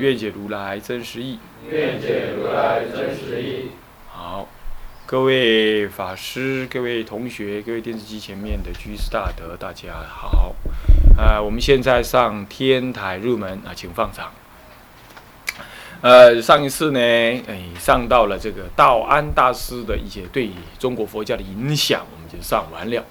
愿解如来真实义。愿解如来真实义。好，各位法师、各位同学、各位电视机前面的居士大德，大家好。啊、我们现在上天台入门啊，请放掌。呃，上一次呢，哎，上到了这个道安大师的一些对中国佛教的影响，我们就上完了。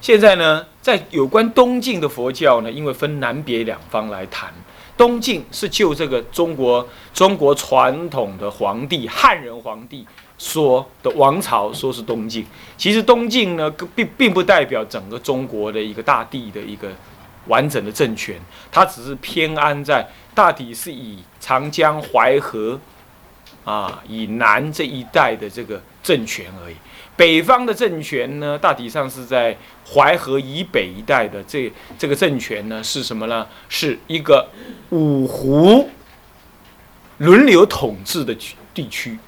现在呢，在有关东晋的佛教呢，因为分南北两方来谈。东晋是就这个中国中国传统的皇帝汉人皇帝说的王朝，说是东晋。其实东晋呢，并并不代表整个中国的一个大地的一个完整的政权，它只是偏安在大体是以长江淮河啊以南这一带的这个政权而已。北方的政权呢，大体上是在淮河以北一带的这这个政权呢，是什么呢？是一个五胡轮流统治的区地区。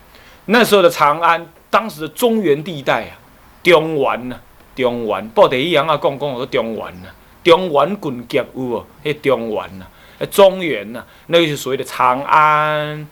那时候的长安，当时的中原地带啊，中原呐、中原，报第一样啊，讲讲我说中原呐、中原郡级有无？迄中原呐、呃中原呐、那个就是所谓的长安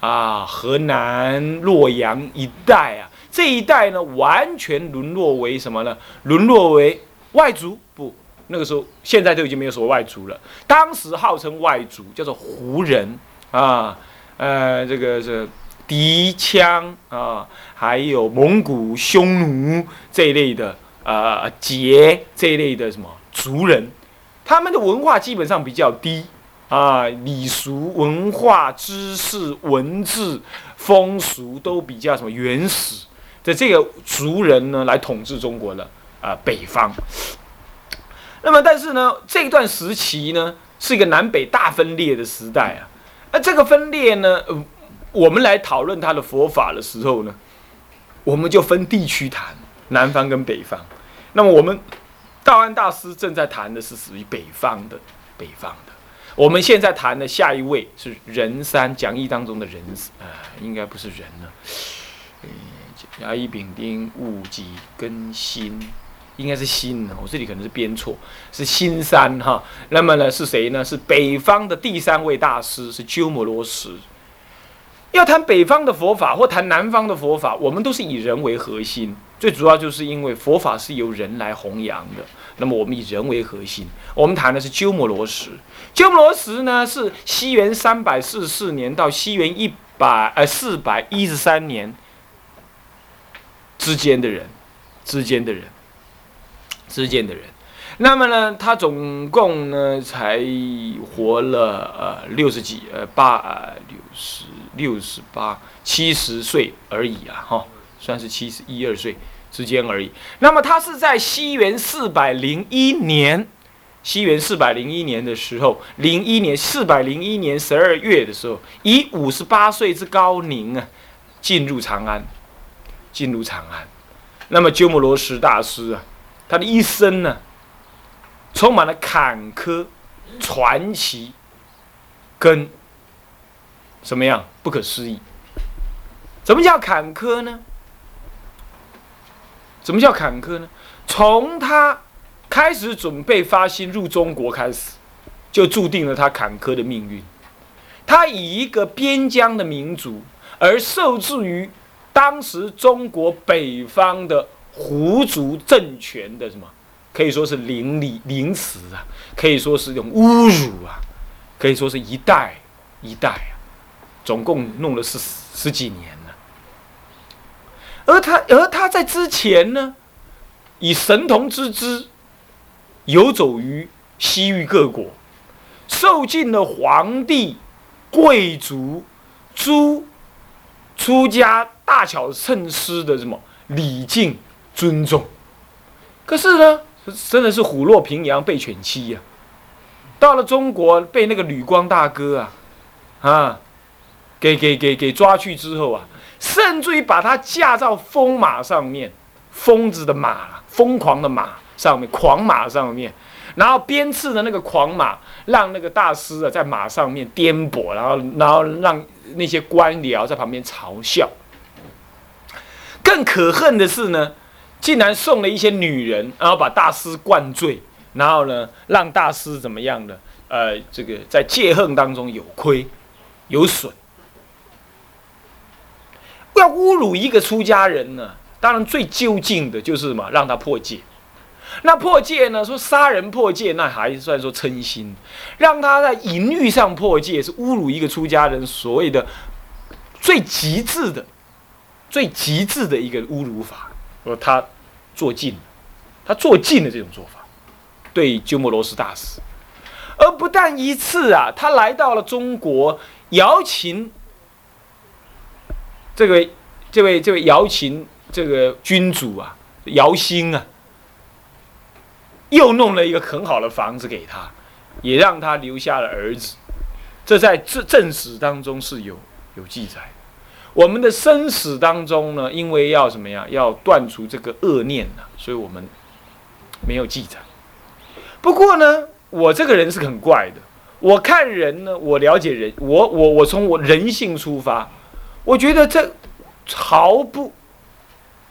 啊、河南、洛阳一带啊。这一代呢，完全沦落为什么呢？沦落为外族？不，那个时候现在都已经没有所谓外族了。当时号称外族，叫做胡人啊，呃，这个是敌羌啊，还有蒙古、匈奴这一类的呃羯这一类的什么族人，他们的文化基本上比较低啊，礼俗、文化、知识、文字、风俗都比较什么原始。的这个族人呢，来统治中国的啊、北方。那么，但是呢，这段时期呢，是一个南北大分裂的时代啊。那这个分裂呢，我们来讨论他的佛法的时候呢，我们就分地区谈，南方跟北方。那么我们道安大师正在谈的是属于北方的，北方的。我们现在谈的下一位是人山讲义当中的人，呃，应该不是人了。甲乙丙丁戊己庚辛，应该是辛，我这里可能是编错，是辛三哈。那么呢是谁呢？是北方的第三位大师，是鸠摩罗什。要谈北方的佛法或谈南方的佛法，我们都是以人为核心，最主要就是因为佛法是由人来弘扬的。那么我们以人为核心，我们谈的是鸠摩罗什。鸠摩罗什呢是西元三百四十四年到西元一百呃四百一十三年。之间的人，之间的人，之间的人，那么呢，他总共呢才活了呃六十几呃八呃六十六十八七十岁而已啊哈，算是七十一二岁之间而已。那么他是在西元四百零一年，西元四百零一年的时候，零一年四百零一年十二月的时候，以五十八岁之高龄啊，进入长安。进入长安，那么鸠摩罗什大师啊，他的一生呢，充满了坎坷、传奇，跟什么样不可思议？怎么叫坎坷呢？怎么叫坎坷呢？从他开始准备发心入中国开始，就注定了他坎坷的命运。他以一个边疆的民族，而受制于。当时中国北方的胡族政权的什么，可以说是凌厉凌迟啊，可以说是一种侮辱啊，可以说是一代一代啊，总共弄了十十几年了。而他而他在之前呢，以神童之姿游走于西域各国，受尽了皇帝、贵族、诸出家。大巧趁师的什么礼敬尊重，可是呢，真的是虎落平阳被犬欺呀、到了中国，被那个吕光大哥啊，啊，给给给给抓去之后啊，甚至于把他架到疯马上面，疯子的马，疯狂的马上面，狂马上面，然后鞭笞的那个狂马，让那个大师啊在马上面颠簸，然后然后让那些官僚在旁边嘲笑。更可恨的是呢，竟然送了一些女人，然后把大师灌醉，然后呢让大师怎么样的？呃，这个在戒恨当中有亏。有损，要侮辱一个出家人呢？当然最究竟的就是什么，让他破戒。那破戒呢？说杀人破戒，那还算说称心；让他在淫欲上破戒，是侮辱一个出家人所谓的最极致的、最极致的一个侮辱法。说他做尽了，他做尽了这种做法，对鸠摩罗什大师，而不但一次啊，他来到了中国。姚琴，这个这位这位姚琴这个君主啊，姚兴啊，又弄了一个很好的房子给他，也让他留下了儿子。这在正正史当中是有有记载。我们的生死当中呢，因为要什么呀？要断除这个恶念呢，所以我们没有记载。不过呢，我这个人是很怪的。我看人呢，我了解人，我我我从我人性出发，我觉得这毫不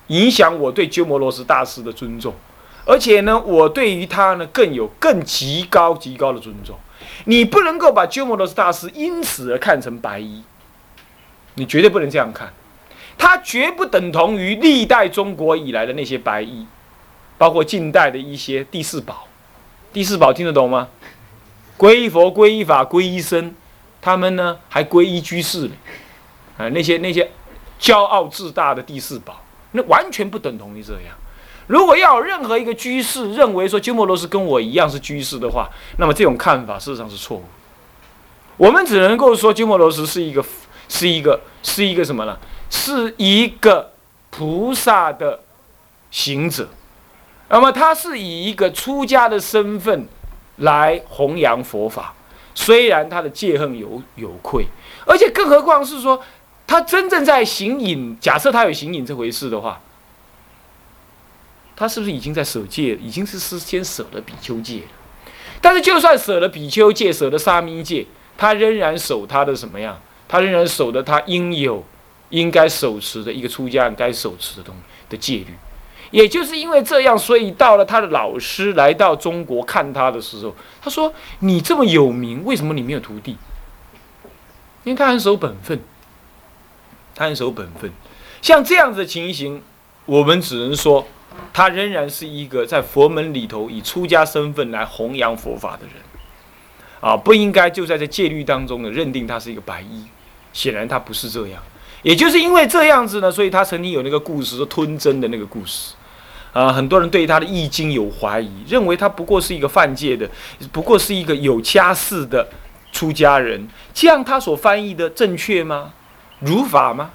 影响我对鸠摩罗什大师的尊重，而且呢，我对于他呢更有更极高极高的尊重。你不能够把鸠摩罗什大师因此而看成白衣，你绝对不能这样看，他绝不等同于历代中国以来的那些白衣，包括近代的一些第四宝，第四宝听得懂吗？皈依佛、皈依法、皈依僧，他们呢还皈依居士呢，啊，那些那些骄傲自大的第四宝，那完全不等同于这样。如果要有任何一个居士认为说鸠摩罗什跟我一样是居士的话，那么这种看法事实上是错误。我们只能够说鸠摩罗什是一个是一个是一个什么呢？是一个菩萨的行者，那么他是以一个出家的身份。来弘扬佛法，虽然他的戒恨有有愧，而且更何况是说，他真正在行隐。假设他有行隐这回事的话，他是不是已经在舍戒？已经是是先舍了比丘戒了。但是就算舍了比丘戒，舍了沙弥戒，他仍然守他的什么样？他仍然守着他应有、应该守持的一个出家人该守持的东的戒律。也就是因为这样，所以到了他的老师来到中国看他的时候，他说：“你这么有名，为什么你没有徒弟？”因为他很守本分，他很守本分。像这样子的情形，我们只能说，他仍然是一个在佛门里头以出家身份来弘扬佛法的人，啊，不应该就在这戒律当中呢认定他是一个白衣。显然他不是这样。也就是因为这样子呢，所以他曾经有那个故事，说吞针的那个故事。啊，很多人对他的易经有怀疑，认为他不过是一个犯戒的，不过是一个有家室的出家人。这样他所翻译的正确吗？如法吗？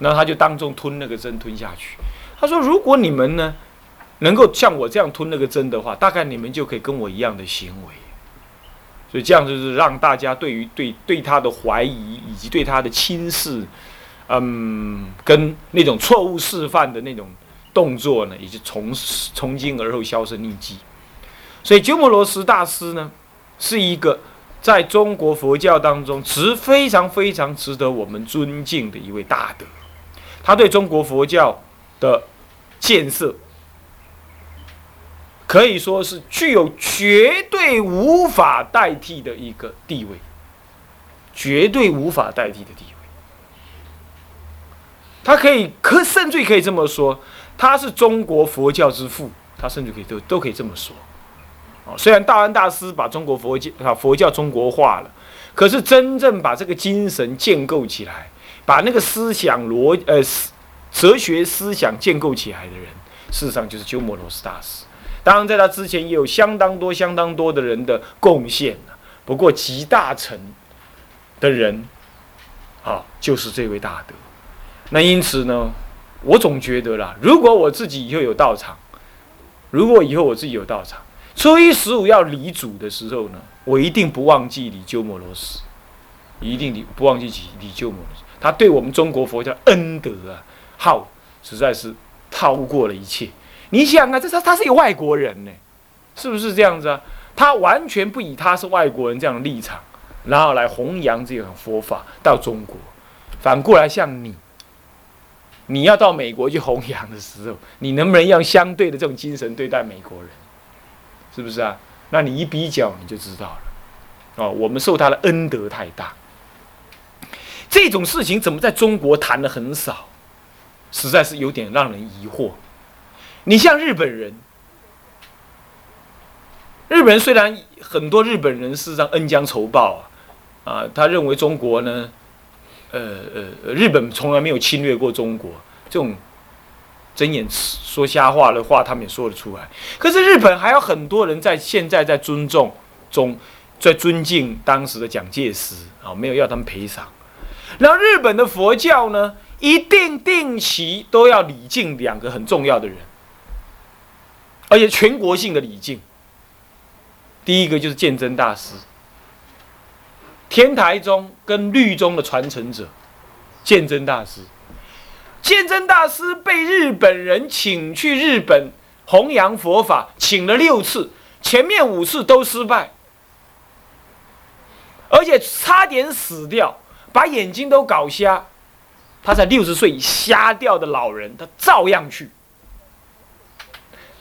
那他就当众吞那个针吞下去。他说：“如果你们呢，能够像我这样吞那个针的话，大概你们就可以跟我一样的行为。”所以这样就是让大家对于对对他的怀疑以及对他的轻视，嗯，跟那种错误示范的那种。动作呢，也就从从今而后销声匿迹。所以鸠摩罗什大师呢，是一个在中国佛教当中值非常非常值得我们尊敬的一位大德。他对中国佛教的建设，可以说是具有绝对无法代替的一个地位，绝对无法代替的地位。他可以，可甚至可以这么说。他是中国佛教之父，他甚至可以都都可以这么说。哦，虽然大安大师把中国佛教啊佛教中国化了，可是真正把这个精神建构起来，把那个思想逻呃哲学思想建构起来的人，事实上就是鸠摩罗什大师。当然，在他之前也有相当多相当多的人的贡献不过集大成的人，啊，就是这位大德。那因此呢？我总觉得啦，如果我自己以后有道场，如果以后我自己有道场，初一十五要礼祖的时候呢，我一定不忘记礼鸠摩罗什。一定你不忘记李李救母，他对我们中国佛教恩德啊，好，实在是超过了一切。你想啊，这他他是一个外国人呢，是不是这样子啊？他完全不以他是外国人这样的立场，然后来弘扬这种佛法到中国。反过来，像你，你要到美国去弘扬的时候，你能不能用相对的这种精神对待美国人？是不是啊？那你一比较，你就知道了。哦，我们受他的恩德太大。这种事情怎么在中国谈的很少？实在是有点让人疑惑。你像日本人，日本人虽然很多日本人事实上恩将仇报啊，啊，他认为中国呢，呃呃，日本从来没有侵略过中国，这种睁眼说瞎话的话，他们也说得出来。可是日本还有很多人在现在在尊重中，在尊敬当时的蒋介石啊，没有要他们赔偿。然后日本的佛教呢，一定定期都要礼敬两个很重要的人，而且全国性的礼敬。第一个就是鉴真大师，天台宗跟律宗的传承者，鉴真大师。鉴真大师被日本人请去日本弘扬佛法，请了六次，前面五次都失败，而且差点死掉。把眼睛都搞瞎，他在六十岁瞎掉的老人，他照样去，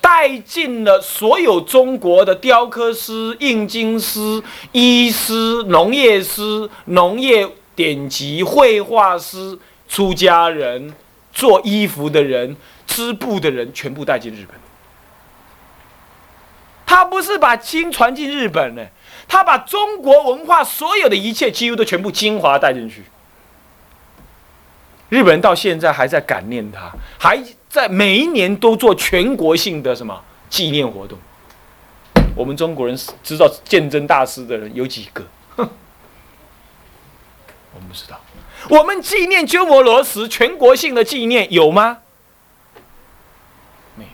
带进了所有中国的雕刻师、印经师、医师、农业师、农业典籍、绘画师、出家人、做衣服的人、织布的人，全部带进日本。他不是把经传进日本呢？他把中国文化所有的一切几乎都全部精华带进去。日本人到现在还在感念他，还在每一年都做全国性的什么纪念活动。我们中国人知道鉴真大师的人有几个？我们不知道。我们纪念鸠摩罗什全国性的纪念有吗？没有。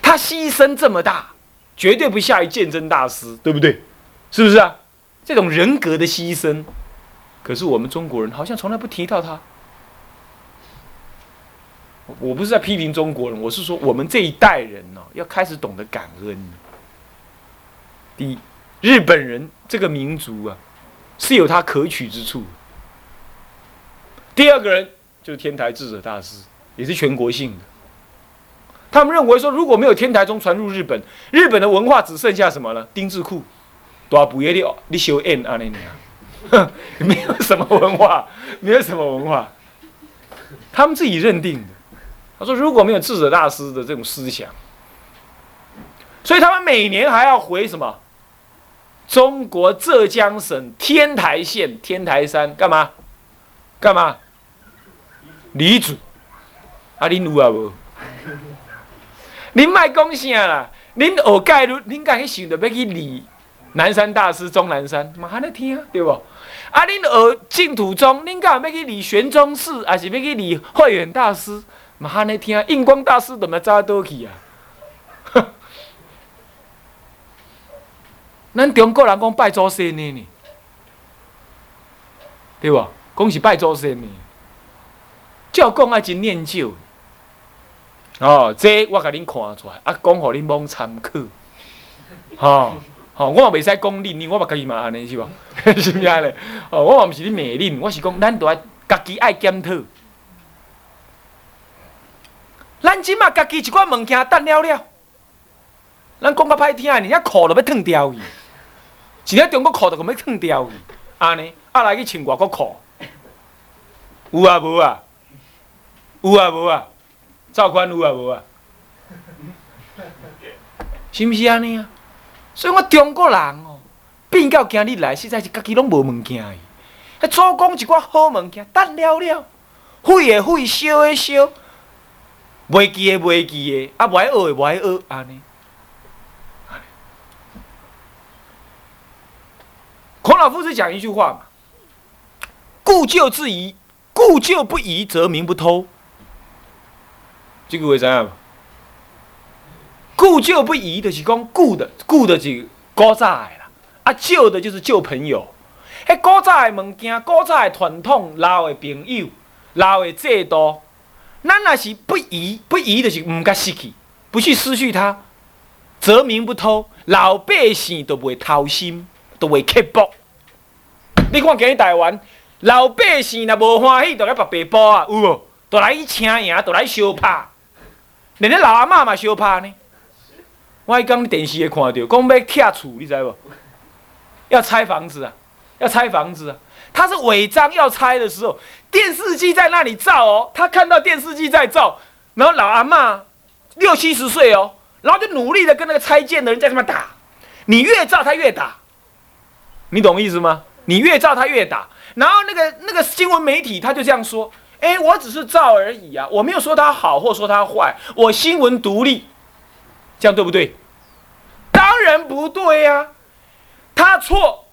他牺牲这么大。绝对不下于鉴真大师，对不对？是不是啊？这种人格的牺牲，可是我们中国人好像从来不提到他。我不是在批评中国人，我是说我们这一代人呢，要开始懂得感恩。第一，日本人这个民族啊，是有他可取之处。第二个人就是天台智者大师，也是全国性的。他们认为说，如果没有天台宗传入日本，日本的文化只剩下什么呢？丁字裤，多补业的你修 N 啊那那哼，没有什么文化，没有什么文化。他们自己认定的。他说，如果没有智者大师的这种思想，所以他们每年还要回什么？中国浙江省天台县天台山干嘛？干嘛？礼祖，啊，你有啊无？您卖讲啥啦？您学盖律，您敢去想着要去礼南山大师、钟南山，嘛还能听对不？啊，您学净土宗，您敢要去礼玄宗寺，还是要去礼慧远大师，嘛还能听？印光大师怎么早倒去啊？咱中国人讲拜祖先的呢，对不？讲是拜祖先的，照讲啊真念旧。哦，这我甲恁看出来，啊，讲互恁罔参考，吼，吼，我也袂使讲恁，我嘛家己嘛安尼是无？是毋是安尼？哦，我嘛毋是咧骂恁，我是讲咱都爱家己爱检讨。咱即马家己一寡物件等了了，咱讲较歹听，人家裤都要脱掉去，一日中国裤都要脱掉去，安尼，啊来去穿外国裤，有啊无啊？有啊无啊？赵宽有啊无啊？是毋是安尼啊？所以我中国人哦，变到今日来，实在是家己拢无物件去。迄做讲一寡好物件，等了了，废诶废，烧诶烧，袂记的袂记的，啊，无爱学诶无爱学，安尼。孔老夫子讲一句话嘛：故旧自疑，故旧不疑，则民不偷。这个为啥？故旧不移就是讲故的，故的就是古早的啦。啊，旧的就是旧朋友。迄古早的物件、古早的传统、老的朋友、老的制度，咱若是不移，不移就是毋甲失去，不去失去它，则民不偷，老百姓都袂偷心，都袂刻薄。你看今日台湾，老百姓若无欢喜，就来拔白布啊，有无？就来去请赢，就来相拍，连咧老阿嬷嘛相拍呢。我迄讲电视会看到，讲要拆厝，你知无？要拆房子啊，要拆房子啊！他是违章要拆的时候，电视机在那里照哦，他看到电视机在照，然后老阿嬷六七十岁哦，然后就努力的跟那个拆建的人在那边打，你越照他越打，你懂意思吗？你越照他越打，然后那个那个新闻媒体他就这样说：，哎，我只是照而已啊，我没有说他好或说他坏，我新闻独立，这样对不对？当然不对呀。他错，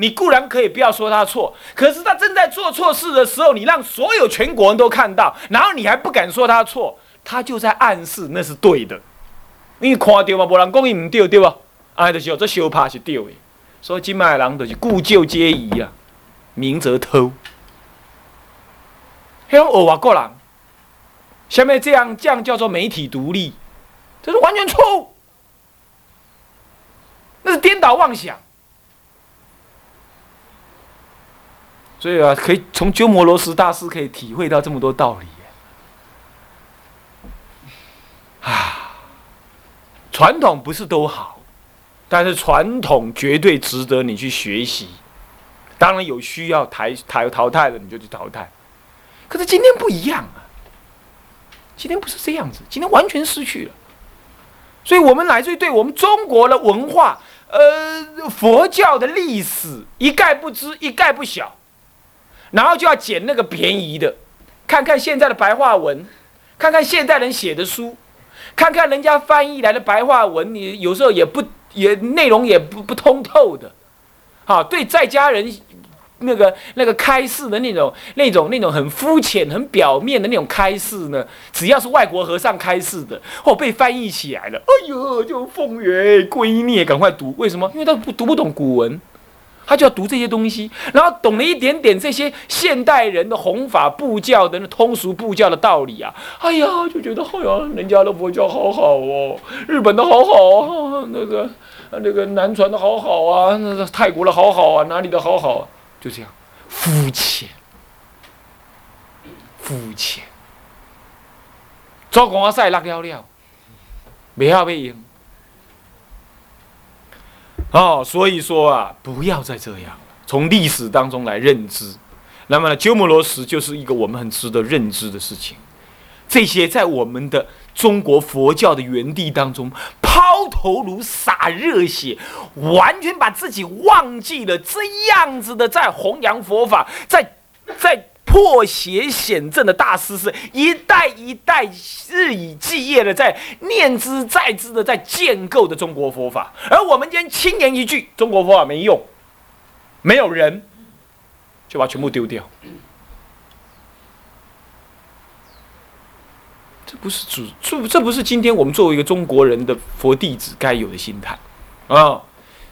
你固然可以不要说他错，可是他正在做错事的时候，你让所有全国人都看到，然后你还不敢说他错，他就在暗示那是对的。你看到吗？无人讲伊唔对，对吧？啊，就是这小怕是对的。所以今麦人就是故旧皆宜啊，明则偷。还有俄国人，下面这样这样叫做媒体独立，这是完全错误，那是颠倒妄想。所以啊，可以从鸠摩罗什大师可以体会到这么多道理。啊，传统不是都好，但是传统绝对值得你去学习。当然有需要抬抬淘汰的，你就去淘汰。可是今天不一样啊，今天不是这样子，今天完全失去了。所以我们来自于对我们中国的文化、呃佛教的历史一概不知，一概不晓。然后就要捡那个便宜的，看看现在的白话文，看看现代人写的书，看看人家翻译来的白话文，你有时候也不也内容也不不通透的，好对在家人那个那个开示的那种那种那种很肤浅很表面的那种开示呢，只要是外国和尚开示的，或被翻译起来了，哎呦就奉元圭臬，赶快读，为什么？因为他不读不懂古文。他就要读这些东西，然后懂了一点点这些现代人的弘法布教的那通俗布教的道理啊，哎呀，就觉得哎呀，人家的佛教好好哦，日本的好好啊，那个那个南传的好好啊，那个泰国的好好啊，哪里的好好，啊就这样，肤浅，肤浅，做光赛落了了，没要被赢。哦，所以说啊，不要再这样，从历史当中来认知。那么，鸠摩罗什就是一个我们很值得认知的事情。这些在我们的中国佛教的原地当中，抛头颅、洒热血，完全把自己忘记了，这样子的在弘扬佛法，在在。破邪显正的大师是一代一代日以继夜的在念之在之的在建构的中国佛法，而我们今天轻言一句中国佛法没用，没有人，就把全部丢掉，这不是主这这不是今天我们作为一个中国人的佛弟子该有的心态啊！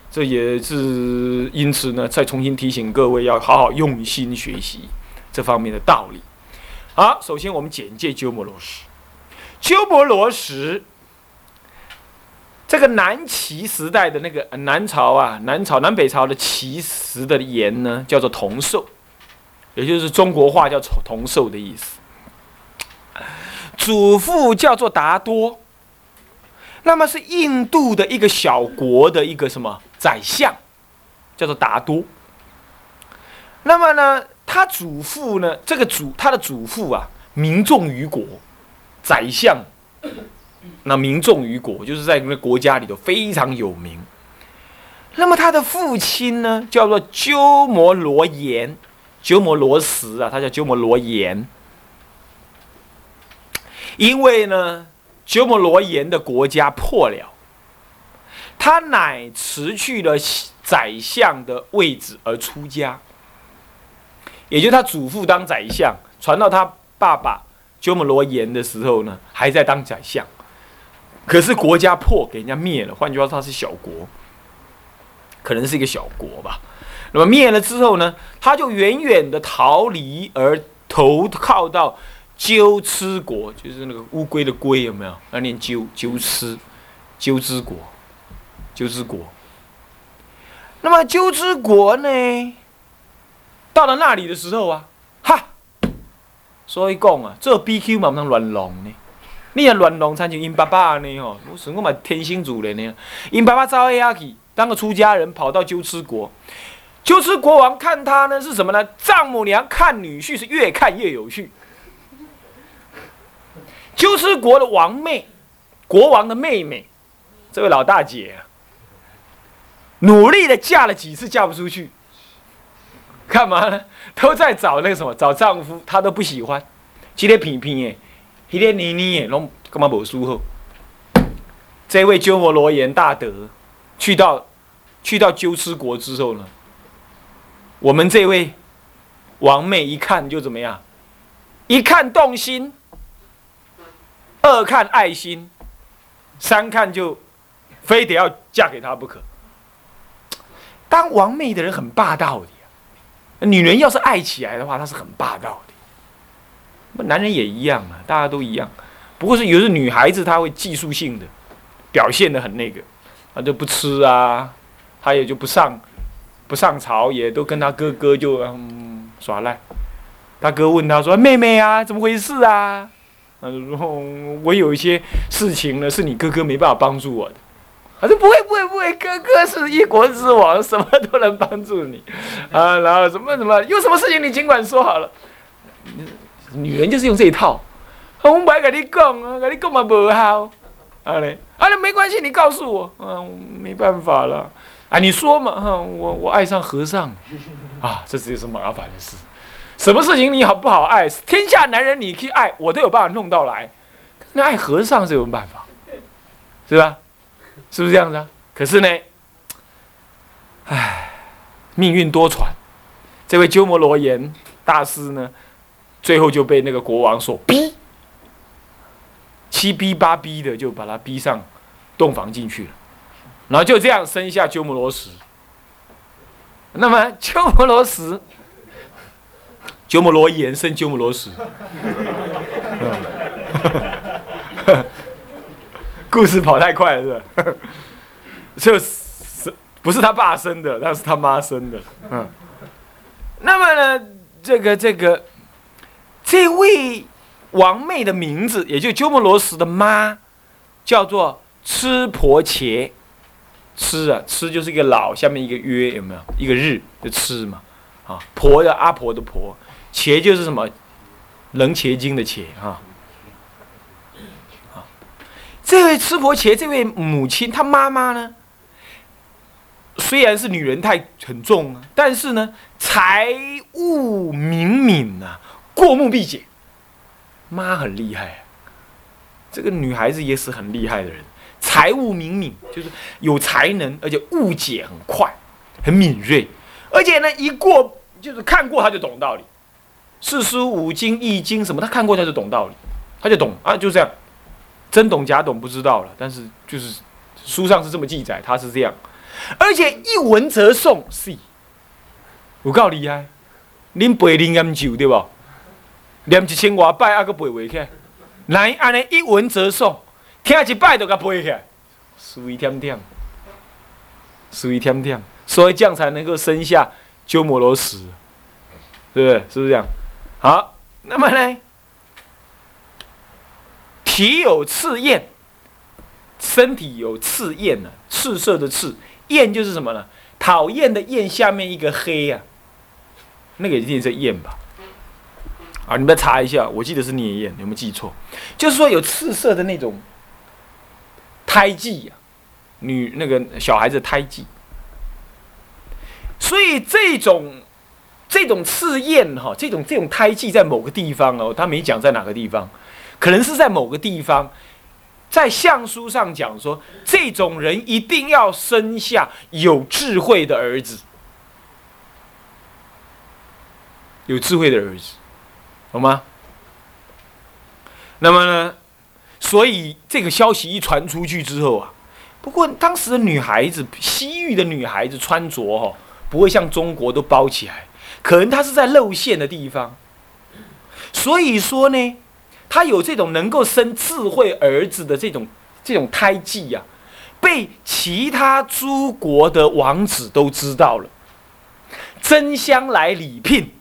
这也是因此呢，再重新提醒各位要好好用心学习。这方面的道理，好，首先我们简介鸠摩罗什。鸠摩罗什，这个南齐时代的那个南朝啊，南朝南北朝的齐时的言呢，叫做同寿，也就是中国话叫同寿的意思。祖父叫做达多，那么是印度的一个小国的一个什么宰相，叫做达多。那么呢？他祖父呢？这个祖他的祖父啊，名重于国，宰相。那名重于国，就是在那国家里头非常有名。那么他的父亲呢，叫做鸠摩罗炎，鸠摩罗什啊，他叫鸠摩罗炎。因为呢，鸠摩罗炎的国家破了，他乃辞去了宰相的位置而出家。也就他祖父当宰相，传到他爸爸鸠摩罗炎的时候呢，还在当宰相。可是国家破，给人家灭了。换句话说，他是小国，可能是一个小国吧。那么灭了之后呢，他就远远的逃离，而投靠到鸠兹国，就是那个乌龟的龟有没有？要念鸠鸠兹，鸠兹国，鸠兹国。那么鸠兹国呢，到了那里的时候啊，哈，所以讲啊，这 BQ 嘛不能乱弄呢。你也乱弄，参像因爸爸呢吼，我算我嘛天星主人呢。因爸爸走下去，当个出家人，跑到鸠兹国。鸠兹国王看他呢是什么呢？丈母娘看女婿是越看越有趣。鸠兹国的王妹，国王的妹妹，这位老大姐，努力的嫁了几次嫁不出去，干嘛呢？都在找那个什么，找丈夫，她都不喜欢，今天平平耶，今天妮妮耶，拢干嘛无舒服？这位鸠摩罗言大德，去到去到鸠兹国之后呢？我们这位王妹一看就怎么样？一看动心，二看爱心，三看就非得要嫁给他不可。当王妹的人很霸道的，女人要是爱起来的话，她是很霸道的。男人也一样啊，大家都一样，不过是有的女孩子她会技术性的表现的很那个，她就不吃啊，她也就不上。不上朝也都跟她哥哥就嗯耍赖，他哥问他说：“妹妹啊，怎么回事啊？”他说：“我有一些事情呢，是你哥哥没办法帮助我的。”他说：“不会不会不会，哥哥是一国之王，什么都能帮助你啊。”然后什么什么有什么事情你尽管说好了。女人就是用这一套，我不爱跟你讲啊，跟你讲嘛不好。啊嘞，啊嘞，没关系，你告诉我，嗯，没办法了。啊，你说嘛，哈，我我爱上和尚，啊，这就是麻烦的事。什么事情你好不好爱？天下男人你去爱，我都有办法弄到来。那爱和尚是有办法，是吧？是不是这样子啊？可是呢，唉，命运多舛。这位鸠摩罗言大师呢，最后就被那个国王所逼，七逼八逼的，就把他逼上洞房进去了。然后就这样生下鸠摩罗什。那么鸠摩罗什，鸠摩罗言生鸠摩罗什。故事跑太快了，是吧？就是不是他爸生的，那是他妈生的。嗯。那么呢，这个这个这位王妹的名字，也就鸠摩罗什的妈，叫做吃婆伽。吃啊，吃就是一个老，下面一个约，有没有？一个日的吃嘛，啊，婆的阿婆的婆，茄就是什么？楞茄经的茄哈。啊，这位吃婆茄，这位母亲，她妈妈呢？虽然是女人太很重啊，但是呢，财务敏敏呐，过目必解。妈很厉害，这个女孩子也是很厉害的人。财务敏敏，就是有才能，而且误解很快，很敏锐，而且呢，一过就是看过他就懂道理，四书五经易经什么，他看过他就懂道理，他就懂啊，就这样，真懂假懂不知道了，但是就是书上是这么记载，他是这样，而且一闻则诵，是，有够厉害，恁背灵研究对不？念一千外拜啊，个背袂起来，来安尼一闻则诵。听一拜就给背起来，属于天天，属于天天，所以这样才能够生下鸠摩罗什，对不对？是不是这样？好，那么呢，体有赤焰，身体有赤焰呢，赤色的赤，焰就是什么呢？讨厌的厌下面一个黑呀，那个一定是焰吧？啊，你们查一下，我记得是念焰，有没有记错？就是说有赤色的那种。胎记呀，女那个小孩子胎记，所以这种这种刺焰哈，这种这种胎记在某个地方哦，他没讲在哪个地方，可能是在某个地方，在相书上讲说，这种人一定要生下有智慧的儿子，有智慧的儿子，好吗？那么呢？所以这个消息一传出去之后啊，不过当时的女孩子，西域的女孩子穿着哈不会像中国都包起来，可能她是在露馅的地方。所以说呢，他有这种能够生智慧儿子的这种这种胎记呀，被其他诸国的王子都知道了，争相来礼聘。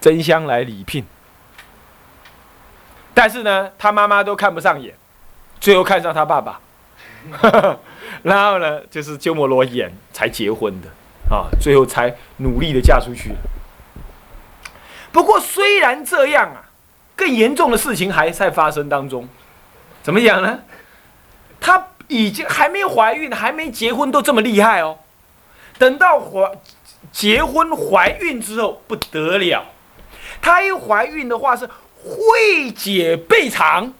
争相来礼聘，但是呢，他妈妈都看不上眼，最后看上他爸爸，然后呢，就是鸠摩罗衍才结婚的啊，最后才努力的嫁出去。不过虽然这样啊，更严重的事情还在发生当中。怎么讲呢？她已经还没怀孕，还没结婚，都这么厉害哦。等到怀结婚怀孕之后，不得了。她一怀孕的话是慧姐倍长，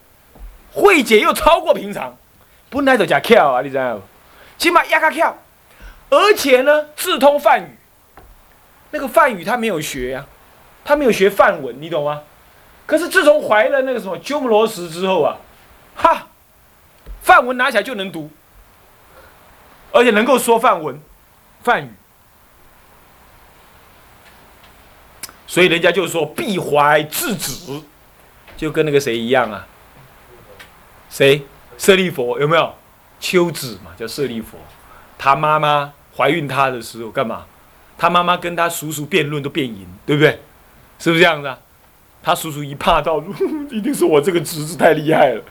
慧姐又超过平常，不奈走假跳啊！你知道吗？起码压个跳，而且呢，自通梵语。那个梵语她没有学呀，他没有学梵文，你懂吗？可是自从怀了那个什么鸠摩罗什之后啊，哈，梵文拿起来就能读，而且能够说梵文、梵语。所以人家就说必怀智子，就跟那个谁一样啊？谁？舍利佛有没有？秋子嘛，叫舍利佛。他妈妈怀孕他的时候干嘛？他妈妈跟他叔叔辩论都辩赢，对不对？是不是这样子？他叔叔一怕到，一定是我这个侄子太厉害了。